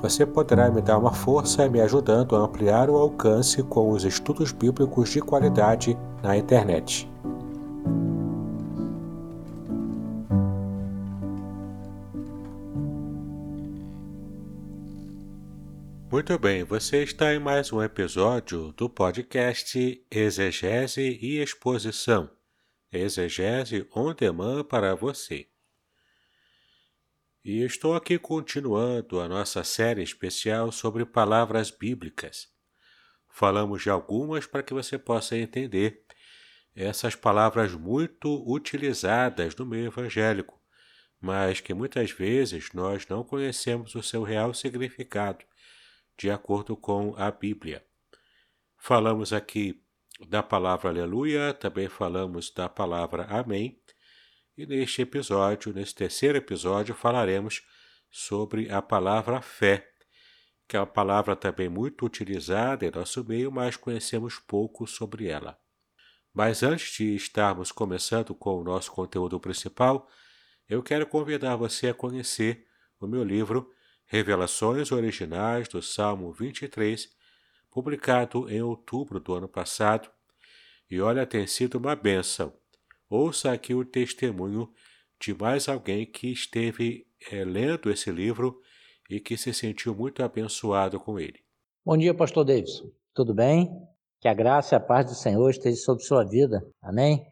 Você poderá me dar uma força me ajudando a ampliar o alcance com os estudos bíblicos de qualidade na internet. Muito bem, você está em mais um episódio do podcast Exegese e Exposição. Exegese on demand para você. E estou aqui continuando a nossa série especial sobre palavras bíblicas. Falamos de algumas para que você possa entender essas palavras muito utilizadas no meio evangélico, mas que muitas vezes nós não conhecemos o seu real significado, de acordo com a Bíblia. Falamos aqui da palavra aleluia, também falamos da palavra amém, e neste episódio, nesse terceiro episódio, falaremos sobre a palavra fé, que é uma palavra também muito utilizada em nosso meio, mas conhecemos pouco sobre ela. Mas antes de estarmos começando com o nosso conteúdo principal, eu quero convidar você a conhecer o meu livro Revelações Originais do Salmo 23, publicado em outubro do ano passado. E olha, tem sido uma benção. Ouça aqui o testemunho de mais alguém que esteve é, lendo esse livro e que se sentiu muito abençoado com ele. Bom dia, Pastor Davidson. Tudo bem? Que a graça e a paz do Senhor esteja sobre sua vida. Amém?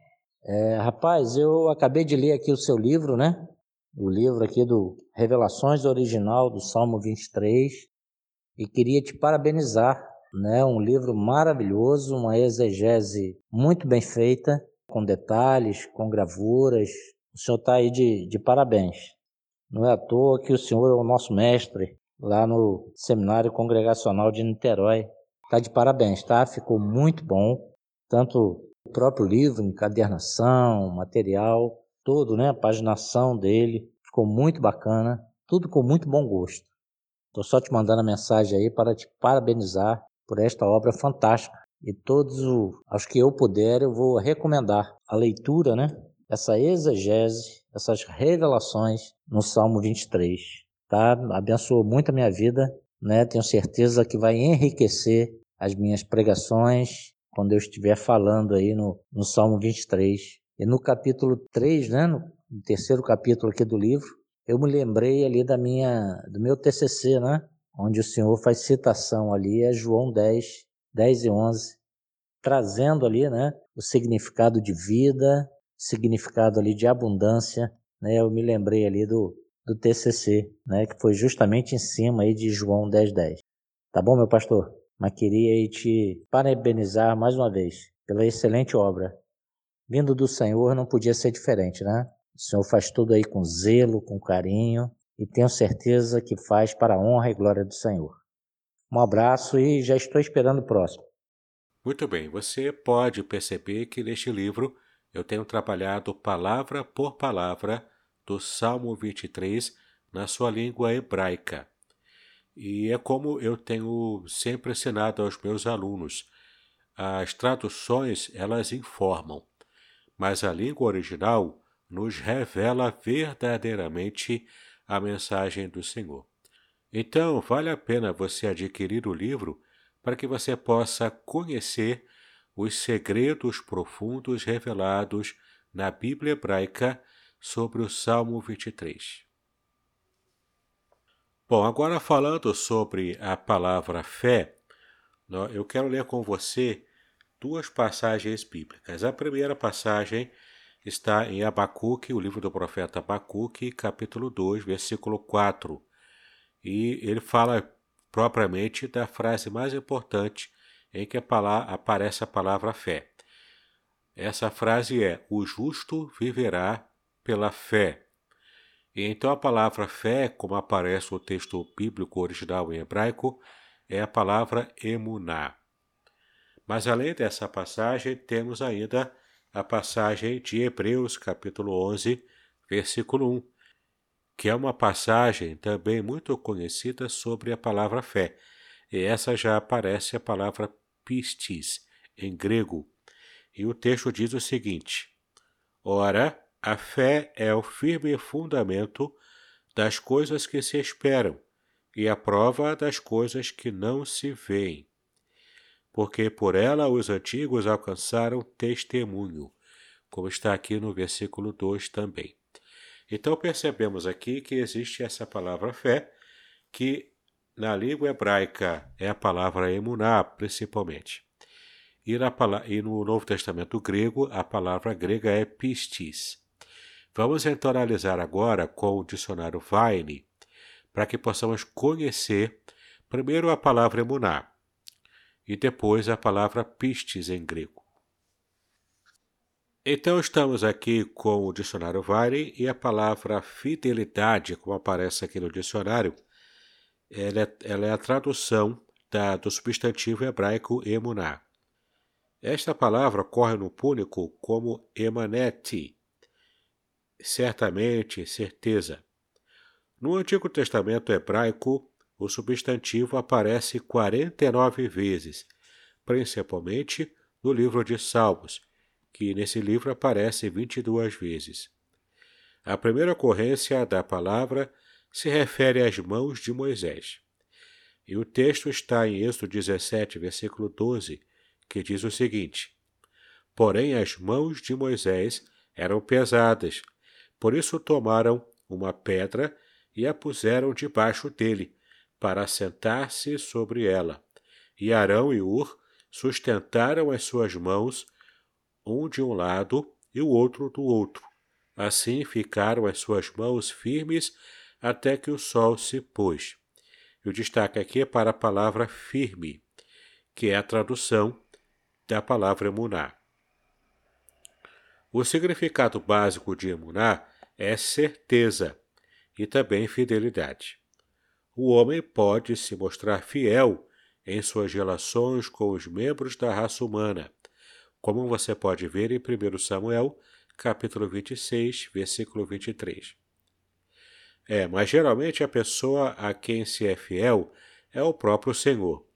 É, rapaz, eu acabei de ler aqui o seu livro, né? O livro aqui do Revelações Original do Salmo 23 e queria te parabenizar, né? Um livro maravilhoso, uma exegese muito bem feita, com detalhes, com gravuras. O senhor está aí de, de parabéns. Não é à toa que o senhor é o nosso mestre lá no Seminário Congregacional de Niterói. Tá de parabéns, tá? Ficou muito bom. Tanto o próprio livro, encadernação, material, todo, né? A paginação dele. Ficou muito bacana. Tudo com muito bom gosto. Estou só te mandando a mensagem aí para te parabenizar por esta obra fantástica. E todos os que eu puder, eu vou recomendar a leitura, né? Essa exegese, essas revelações no Salmo 23. Tá? Abençoou muito a minha vida, né? Tenho certeza que vai enriquecer as minhas pregações quando eu estiver falando aí no, no Salmo 23. E no capítulo 3, né, no, no terceiro capítulo aqui do livro, eu me lembrei ali da minha, do meu TCC, né, onde o Senhor faz citação ali, é João 10, 10 e 11, trazendo ali, né, o significado de vida, significado ali de abundância, né, eu me lembrei ali do, do TCC, né, que foi justamente em cima aí de João 10, 10. Tá bom, meu pastor? mas queria te parabenizar mais uma vez pela excelente obra. Vindo do Senhor não podia ser diferente, né? O Senhor faz tudo aí com zelo, com carinho e tenho certeza que faz para a honra e glória do Senhor. Um abraço e já estou esperando o próximo. Muito bem, você pode perceber que neste livro eu tenho trabalhado palavra por palavra do Salmo 23 na sua língua hebraica. E é como eu tenho sempre ensinado aos meus alunos. As traduções, elas informam, mas a língua original nos revela verdadeiramente a mensagem do Senhor. Então, vale a pena você adquirir o livro para que você possa conhecer os segredos profundos revelados na Bíblia hebraica sobre o Salmo 23. Bom, agora falando sobre a palavra fé, eu quero ler com você duas passagens bíblicas. A primeira passagem está em Abacuque, o livro do profeta Abacuque, capítulo 2, versículo 4. E ele fala propriamente da frase mais importante em que aparece a palavra fé. Essa frase é: O justo viverá pela fé. E então a palavra fé, como aparece no texto bíblico original em hebraico, é a palavra emuná. Mas além dessa passagem, temos ainda a passagem de Hebreus, capítulo 11, versículo 1, que é uma passagem também muito conhecida sobre a palavra fé. E essa já aparece a palavra pistis, em grego. E o texto diz o seguinte: Ora, a fé é o firme fundamento das coisas que se esperam e a prova das coisas que não se veem. Porque por ela os antigos alcançaram testemunho, como está aqui no versículo 2 também. Então percebemos aqui que existe essa palavra fé, que na língua hebraica é a palavra emuná, principalmente. E, na, e no Novo Testamento grego, a palavra grega é pistis. Vamos então analisar agora com o dicionário Vine, para que possamos conhecer primeiro a palavra emuná e depois a palavra pistis em grego. Então estamos aqui com o dicionário Vine e a palavra fidelidade, como aparece aqui no dicionário, ela é, ela é a tradução da, do substantivo hebraico emuná. Esta palavra corre no púnico como emanete, certamente, certeza. No Antigo Testamento hebraico, o substantivo aparece 49 vezes, principalmente no livro de Salmos, que nesse livro aparece 22 vezes. A primeira ocorrência da palavra se refere às mãos de Moisés. E o texto está em Êxodo 17, versículo 12, que diz o seguinte: Porém, as mãos de Moisés eram pesadas, por isso tomaram uma pedra e a puseram debaixo dele, para assentar-se sobre ela. E Arão e Ur sustentaram as suas mãos, um de um lado e o outro do outro. Assim ficaram as suas mãos firmes até que o sol se pôs. E o aqui para a palavra firme, que é a tradução da palavra emuná. O significado básico de emuná é certeza e também fidelidade. O homem pode se mostrar fiel em suas relações com os membros da raça humana, como você pode ver em 1 Samuel, capítulo 26, versículo 23. É, mas geralmente a pessoa a quem se é fiel é o próprio Senhor.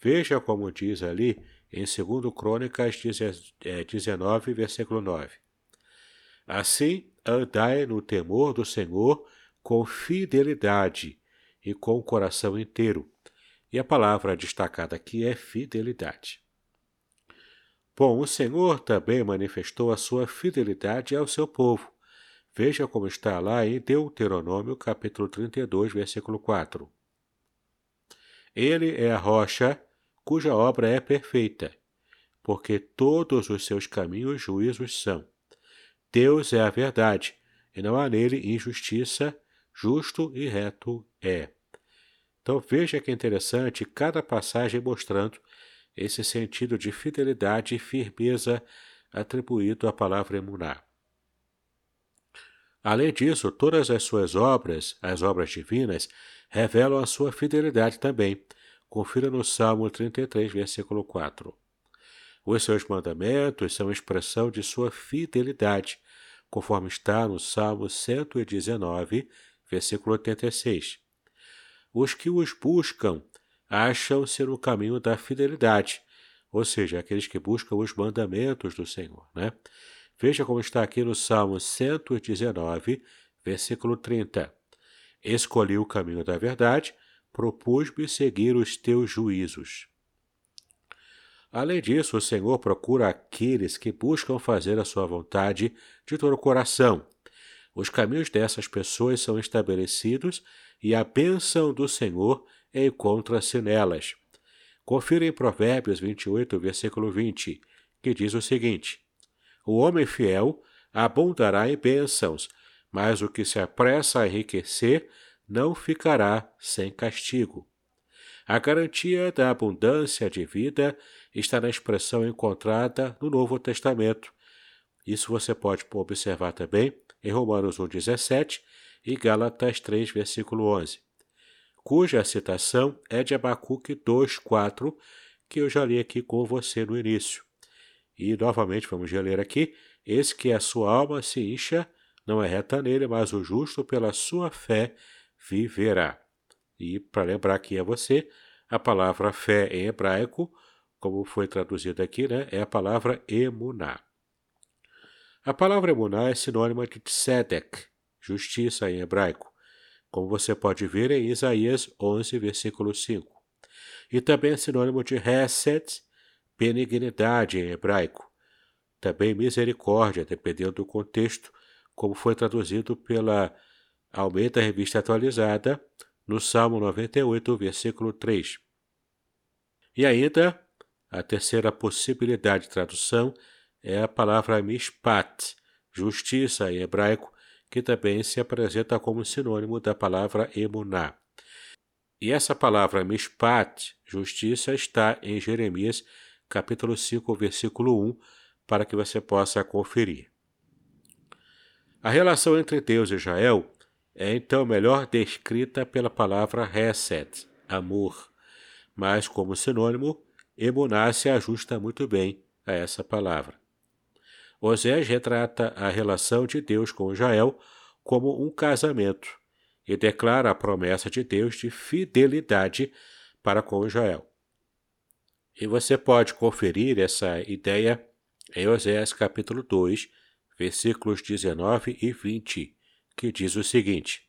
Veja como diz ali em 2 Crônicas 19, é, versículo 9. Assim, andai no temor do Senhor com fidelidade e com o coração inteiro. E a palavra destacada aqui é fidelidade. Bom, o Senhor também manifestou a sua fidelidade ao seu povo. Veja como está lá em Deuteronômio, capítulo 32, versículo 4. Ele é a rocha cuja obra é perfeita, porque todos os seus caminhos juízos são. Deus é a verdade, e não há nele injustiça, justo e reto é. Então veja que interessante cada passagem mostrando esse sentido de fidelidade e firmeza atribuído à palavra emuná. Além disso, todas as suas obras, as obras divinas, revelam a sua fidelidade também. Confira no Salmo 33, versículo 4. Os seus mandamentos são expressão de sua fidelidade, conforme está no Salmo 119, versículo 86. Os que os buscam acham-se no caminho da fidelidade, ou seja, aqueles que buscam os mandamentos do Senhor. Né? Veja como está aqui no Salmo 119, versículo 30. Escolhi o caminho da verdade, propus-me seguir os teus juízos. Além disso, o Senhor procura aqueles que buscam fazer a sua vontade de todo o coração. Os caminhos dessas pessoas são estabelecidos e a bênção do Senhor encontra-se nelas. Confira em Provérbios 28, versículo 20, que diz o seguinte: O homem fiel abundará em bênçãos, mas o que se apressa a enriquecer não ficará sem castigo. A garantia da abundância de vida está na expressão encontrada no Novo Testamento. Isso você pode observar também em Romanos 1,17 e Gálatas 3, versículo 11, cuja citação é de Abacuque 2,4, que eu já li aqui com você no início. E, novamente, vamos ler aqui, esse que a sua alma se incha, não é reta nele, mas o justo pela sua fé viverá. E para lembrar aqui a você, a palavra fé em hebraico, como foi traduzida aqui, né, é a palavra emuná. A palavra emuná é sinônima de tzedek, justiça em hebraico, como você pode ver em Isaías 11, versículo 5. E também é sinônimo de hesed, benignidade em hebraico. Também misericórdia, dependendo do contexto, como foi traduzido pela Almeida Revista Atualizada, no Salmo 98, versículo 3. E ainda, a terceira possibilidade de tradução é a palavra mishpat, justiça em hebraico, que também se apresenta como sinônimo da palavra emuná. E essa palavra mishpat, justiça, está em Jeremias capítulo 5, versículo 1, para que você possa conferir. A relação entre Deus e Israel é então melhor descrita pela palavra Hesed, amor, mas como sinônimo, Emuná se ajusta muito bem a essa palavra. Osés retrata a relação de Deus com Israel como um casamento e declara a promessa de Deus de fidelidade para com Israel. E você pode conferir essa ideia em Osés capítulo 2, versículos 19 e 20 que diz o seguinte: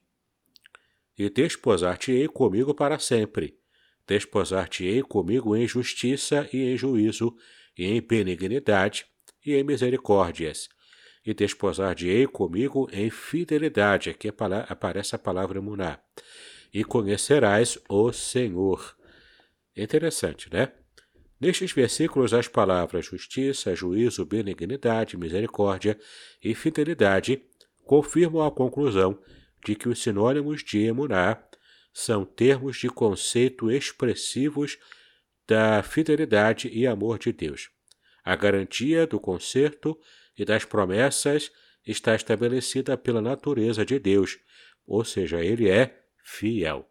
E desposar-te-ei comigo para sempre, desposar-te-ei comigo em justiça e em juízo, e em benignidade e em misericórdias, e desposar-te-ei comigo em fidelidade, aqui aparece a palavra muná, e conhecerás o Senhor. Interessante, né? Nestes versículos, as palavras justiça, juízo, benignidade, misericórdia e fidelidade confirmam a conclusão de que os sinônimos de emuná são termos de conceito expressivos da fidelidade e amor de Deus. A garantia do conserto e das promessas está estabelecida pela natureza de Deus, ou seja, ele é fiel.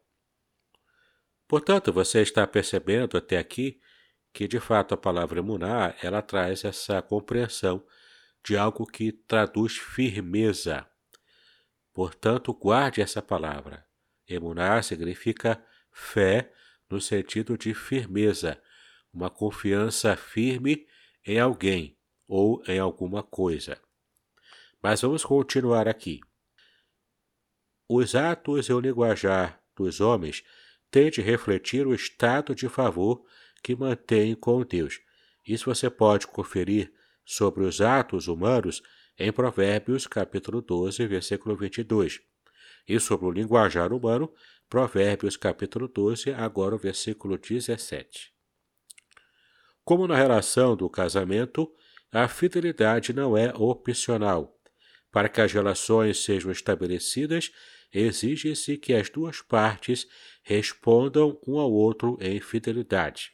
Portanto, você está percebendo até aqui que, de fato, a palavra emuná, ela traz essa compreensão de algo que traduz firmeza. Portanto, guarde essa palavra. Emuná significa fé no sentido de firmeza, uma confiança firme em alguém ou em alguma coisa. Mas vamos continuar aqui. Os atos e o linguajar dos homens têm de refletir o estado de favor que mantêm com Deus. Isso você pode conferir sobre os atos humanos em Provérbios, capítulo 12, versículo 22. E sobre o linguajar humano, Provérbios, capítulo 12, agora o versículo 17. Como na relação do casamento, a fidelidade não é opcional. Para que as relações sejam estabelecidas, exige-se que as duas partes respondam um ao outro em fidelidade.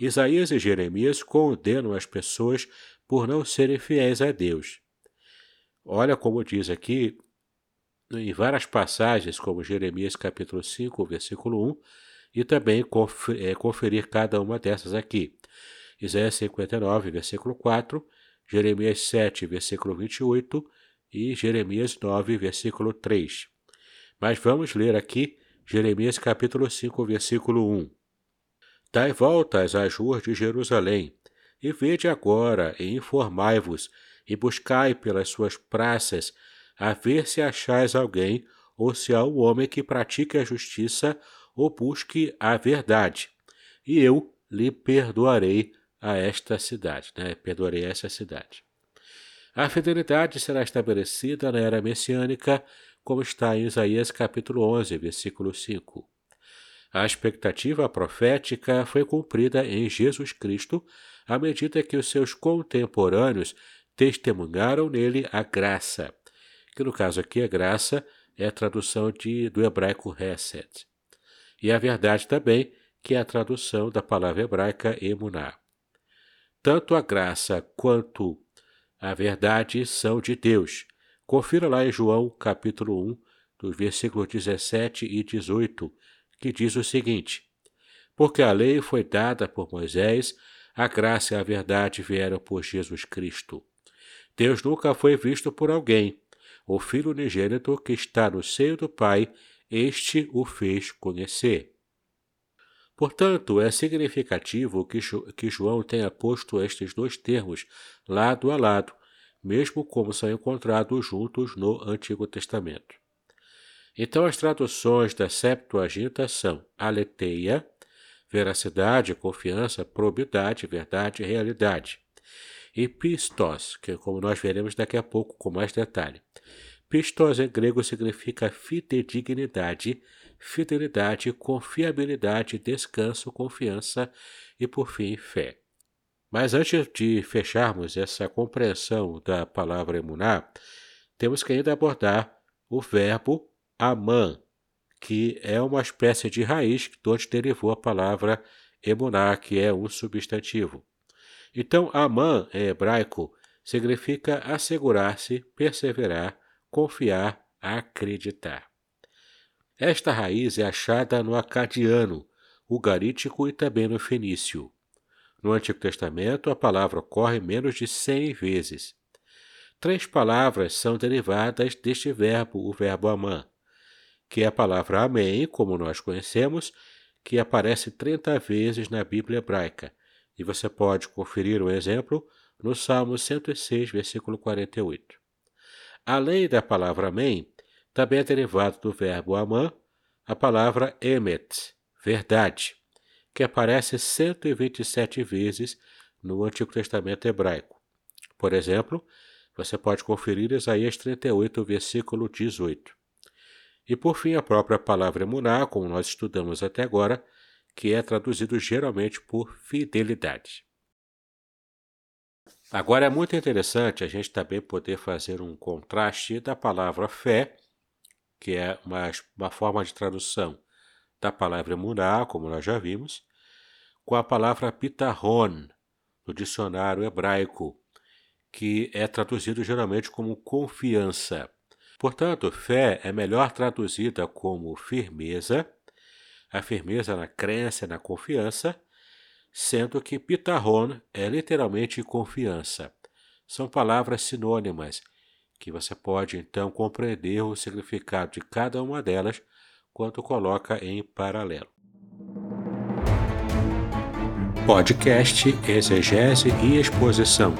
Isaías e Jeremias condenam as pessoas por não serem fiéis a Deus. Olha como diz aqui, em várias passagens, como Jeremias capítulo 5, versículo 1, e também é, conferir cada uma dessas aqui. Isaías 59, versículo 4, Jeremias 7, versículo 28 e Jeremias 9, versículo 3. Mas vamos ler aqui Jeremias capítulo 5, versículo 1. Dai voltas às ruas de Jerusalém, e vede agora, e informai-vos, e buscai pelas suas praças, a ver se achais alguém, ou se há um homem que pratique a justiça, ou busque a verdade. E eu lhe perdoarei a esta cidade, né? Perdoarei essa cidade. A fidelidade será estabelecida na era messiânica, como está em Isaías capítulo 11, versículo 5. A expectativa profética foi cumprida em Jesus Cristo à medida que os seus contemporâneos testemunharam nele a graça, que no caso aqui a graça é a tradução de, do hebraico Hesed. E a verdade também, que é a tradução da palavra hebraica emuná. Tanto a graça quanto a verdade são de Deus. Confira lá em João capítulo 1, dos versículos 17 e 18, que diz o seguinte: Porque a lei foi dada por Moisés, a graça e a verdade vieram por Jesus Cristo. Deus nunca foi visto por alguém. O Filho unigênito que está no seio do Pai, este o fez conhecer. Portanto, é significativo que, que João tenha posto estes dois termos lado a lado, mesmo como são encontrados juntos no Antigo Testamento. Então, as traduções da Septuaginta são aletheia, veracidade, confiança, probidade, verdade e realidade. E pistos, que como nós veremos daqui a pouco com mais detalhe. Pistos em grego significa fidedignidade, fidelidade, confiabilidade, descanso, confiança e, por fim, fé. Mas antes de fecharmos essa compreensão da palavra emuná, temos que ainda abordar o verbo Amã, que é uma espécie de raiz de onde derivou a palavra emuná, que é um substantivo. Então, Amã, em hebraico, significa assegurar-se, perseverar, confiar, acreditar. Esta raiz é achada no acadiano, ugarítico e também no fenício. No Antigo Testamento, a palavra ocorre menos de cem vezes. Três palavras são derivadas deste verbo, o verbo amã que é a palavra Amém, como nós conhecemos, que aparece 30 vezes na Bíblia hebraica. E você pode conferir um exemplo no Salmo 106, versículo 48. Além da palavra Amém, também é derivado do verbo Amã a palavra Emet, verdade, que aparece 127 vezes no Antigo Testamento hebraico. Por exemplo, você pode conferir Isaías 38, versículo 18. E por fim, a própria palavra emuná, como nós estudamos até agora, que é traduzido geralmente por fidelidade. Agora é muito interessante a gente também poder fazer um contraste da palavra fé, que é uma, uma forma de tradução da palavra emuná, como nós já vimos, com a palavra pitarron, no dicionário hebraico, que é traduzido geralmente como confiança. Portanto, fé é melhor traduzida como firmeza, a firmeza na crença, na confiança, sendo que pitarron é literalmente confiança. São palavras sinônimas, que você pode então compreender o significado de cada uma delas quando coloca em paralelo. Podcast Exegese e Exposição.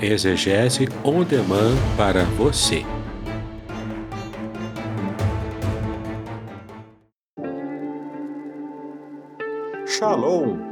Exegese on demand para você. Shalom!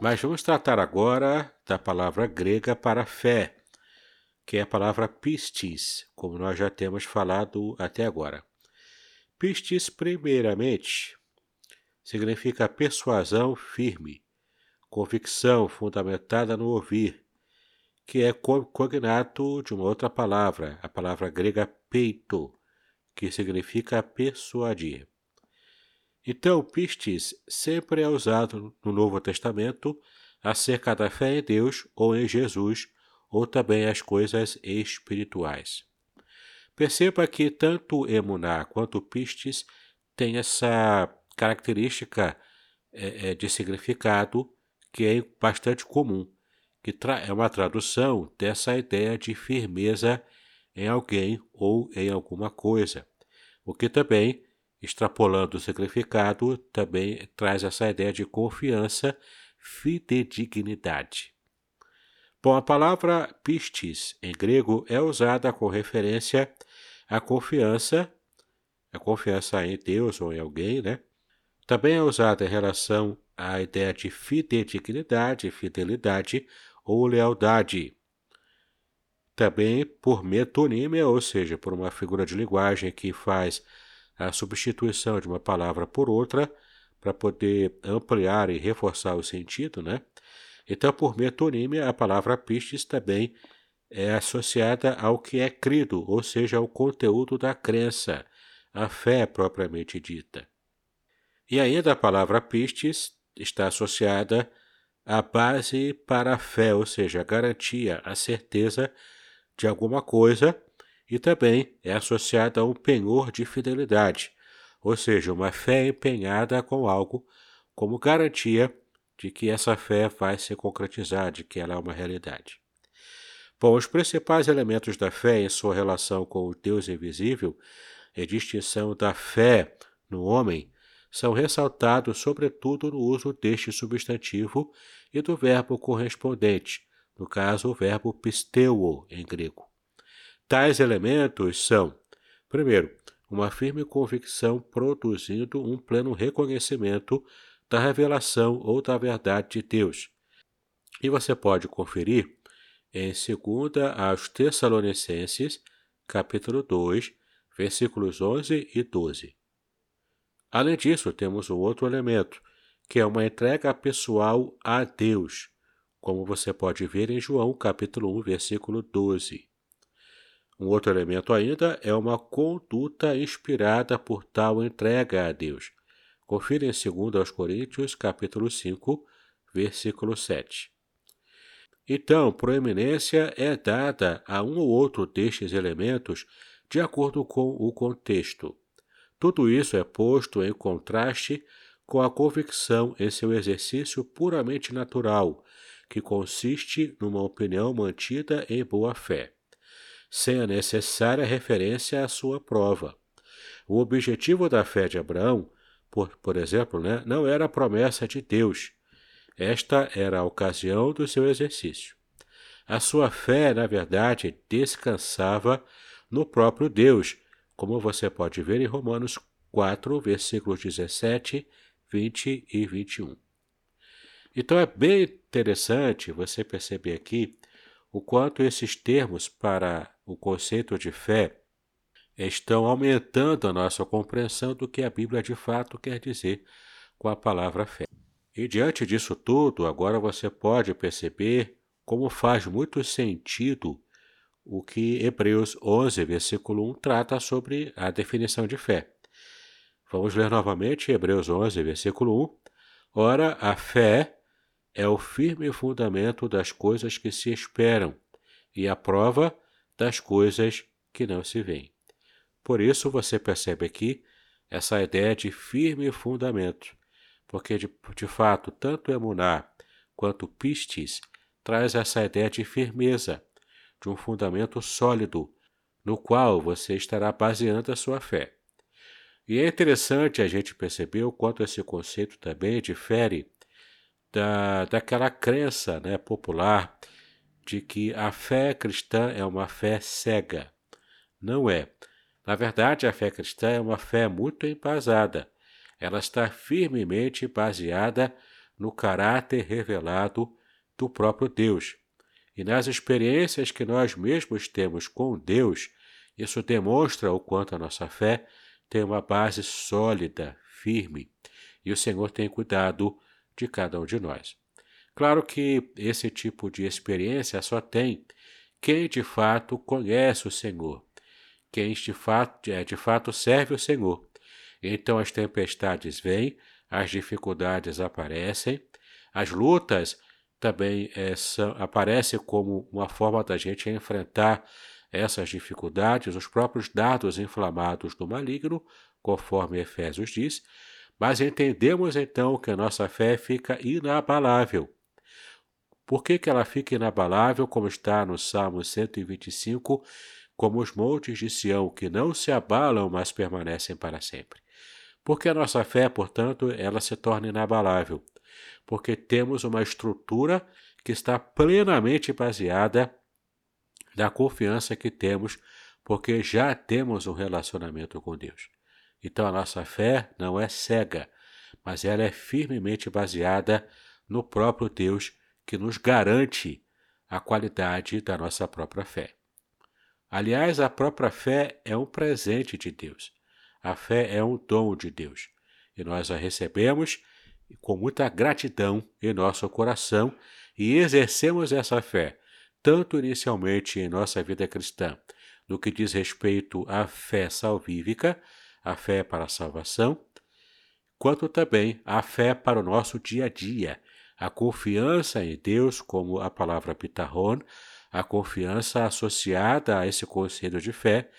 Mas vamos tratar agora da palavra grega para fé, que é a palavra pistis, como nós já temos falado até agora. Pistis, primeiramente, significa persuasão firme, convicção fundamentada no ouvir, que é cognato de uma outra palavra, a palavra grega peito, que significa persuadir. Então, pistis sempre é usado no Novo Testamento acerca da fé em Deus ou em Jesus, ou também as coisas espirituais. Perceba que tanto emuná quanto pistis têm essa característica é, é, de significado que é bastante comum, que é uma tradução dessa ideia de firmeza em alguém ou em alguma coisa, o que também extrapolando o significado, também traz essa ideia de confiança fidedignidade. Bom, a palavra pistis em grego é usada com referência à confiança, a confiança em Deus ou em alguém, né? Também é usada em relação à ideia de fidedignidade, fidelidade ou lealdade. Também por metonímia, ou seja, por uma figura de linguagem que faz a substituição de uma palavra por outra para poder ampliar e reforçar o sentido, né? Então, por metonímia, a palavra pistes também é associada ao que é crido, ou seja, ao conteúdo da crença, a fé propriamente dita. E ainda a palavra pistes está associada à base para a fé, ou seja, a garantia, a certeza de alguma coisa, e também é associada a um penhor de fidelidade, ou seja, uma fé empenhada com algo como garantia de que essa fé vai se concretizar, de que ela é uma realidade. Bom, os principais elementos da fé em sua relação com o Deus invisível e distinção da fé no homem são ressaltados sobretudo no uso deste substantivo e do verbo correspondente, no caso o verbo pisteuo em grego. Tais elementos são, primeiro, uma firme convicção produzindo um pleno reconhecimento da revelação ou da verdade de Deus. E você pode conferir em 2 aos Tessalonicenses, capítulo 2, versículos 11 e 12. Além disso, temos um outro elemento, que é uma entrega pessoal a Deus, como você pode ver em João, capítulo 1, versículo 12. Um outro elemento ainda é uma conduta inspirada por tal entrega a Deus, Confira em 2 Coríntios, capítulo 5, versículo 7. Então, proeminência é dada a um ou outro destes elementos de acordo com o contexto. Tudo isso é posto em contraste com a convicção em seu exercício puramente natural, que consiste numa opinião mantida em boa fé, sem a necessária referência à sua prova. O objetivo da fé de Abraão por, por exemplo, né, não era a promessa de Deus. Esta era a ocasião do seu exercício. A sua fé, na verdade, descansava no próprio Deus, como você pode ver em Romanos 4, versículos 17, 20 e 21. Então é bem interessante você perceber aqui o quanto esses termos para o conceito de fé estão aumentando a nossa compreensão do que a Bíblia de fato quer dizer com a palavra fé. E diante disso tudo, agora você pode perceber como faz muito sentido o que Hebreus 11, versículo 1 trata sobre a definição de fé. Vamos ler novamente Hebreus 11, versículo 1. Ora, a fé é o firme fundamento das coisas que se esperam e a prova das coisas que não se veem. Por isso você percebe aqui essa ideia de firme fundamento, porque de, de fato tanto Emuná quanto Pistis traz essa ideia de firmeza, de um fundamento sólido, no qual você estará baseando a sua fé. E é interessante a gente perceber o quanto esse conceito também difere da, daquela crença né, popular de que a fé cristã é uma fé cega. Não é. Na verdade, a fé cristã é uma fé muito embasada. Ela está firmemente baseada no caráter revelado do próprio Deus. E nas experiências que nós mesmos temos com Deus, isso demonstra o quanto a nossa fé tem uma base sólida, firme, e o Senhor tem cuidado de cada um de nós. Claro que esse tipo de experiência só tem quem de fato conhece o Senhor, quem de fato, é, de fato serve o Senhor. Então as tempestades vêm, as dificuldades aparecem, as lutas também é, são, aparecem como uma forma da gente enfrentar essas dificuldades, os próprios dados inflamados do maligno, conforme Efésios diz, mas entendemos então que a nossa fé fica inabalável. Por que, que ela fica inabalável, como está no Salmo 125, como os montes de Sião, que não se abalam, mas permanecem para sempre. Porque a nossa fé, portanto, ela se torna inabalável, porque temos uma estrutura que está plenamente baseada na confiança que temos, porque já temos um relacionamento com Deus. Então a nossa fé não é cega, mas ela é firmemente baseada no próprio Deus que nos garante a qualidade da nossa própria fé. Aliás, a própria fé é um presente de Deus. A fé é um dom de Deus e nós a recebemos com muita gratidão em nosso coração e exercemos essa fé, tanto inicialmente em nossa vida cristã, no que diz respeito à fé salvífica, a fé para a salvação, quanto também a fé para o nosso dia a dia, a confiança em Deus, como a palavra pitarron, a confiança associada a esse conselho de fé,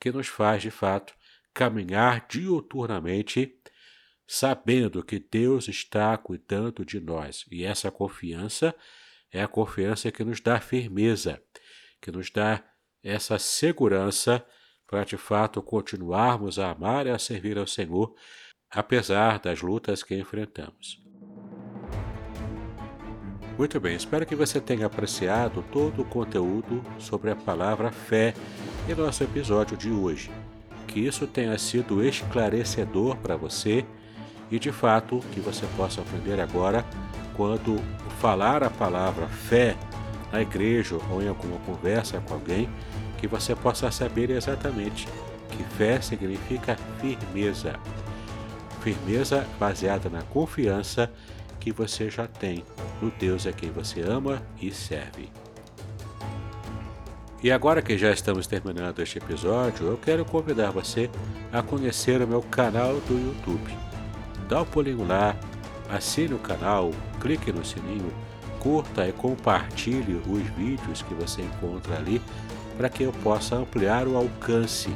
que nos faz, de fato, caminhar diuturnamente sabendo que Deus está cuidando de nós. E essa confiança é a confiança que nos dá firmeza, que nos dá essa segurança para de fato continuarmos a amar e a servir ao Senhor, apesar das lutas que enfrentamos. Muito bem, espero que você tenha apreciado todo o conteúdo sobre a palavra fé em nosso episódio de hoje. Que isso tenha sido esclarecedor para você e de fato que você possa aprender agora quando falar a palavra fé na igreja ou em alguma conversa com alguém, que você possa saber exatamente que fé significa firmeza. Firmeza baseada na confiança que você já tem no Deus a quem você ama e serve. E agora que já estamos terminando este episódio, eu quero convidar você a conhecer o meu canal do YouTube dá o pulinho lá, assine o canal, clique no sininho, curta e compartilhe os vídeos que você encontra ali para que eu possa ampliar o alcance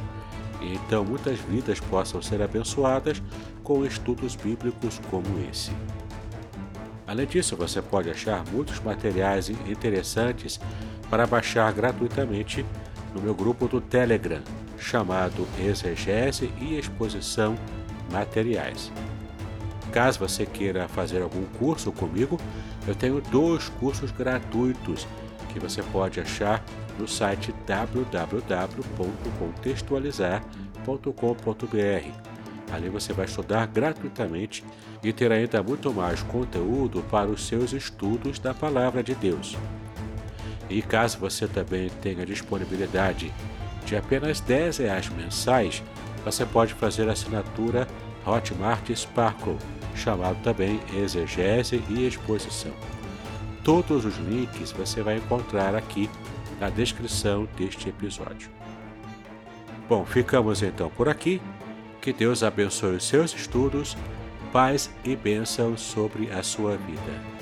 e então muitas vidas possam ser abençoadas com estudos bíblicos como esse. Além disso, você pode achar muitos materiais interessantes para baixar gratuitamente no meu grupo do Telegram, chamado Exegese e Exposição Materiais. Caso você queira fazer algum curso comigo, eu tenho dois cursos gratuitos que você pode achar no site www.contextualizar.com.br. Ali você vai estudar gratuitamente e ter ainda muito mais conteúdo para os seus estudos da Palavra de Deus. E caso você também tenha disponibilidade de apenas 10 reais mensais, você pode fazer a assinatura Hotmart Sparkle chamado também Exegese e Exposição. Todos os links você vai encontrar aqui na descrição deste episódio. Bom, ficamos então por aqui. Que Deus abençoe os seus estudos, paz e bênção sobre a sua vida.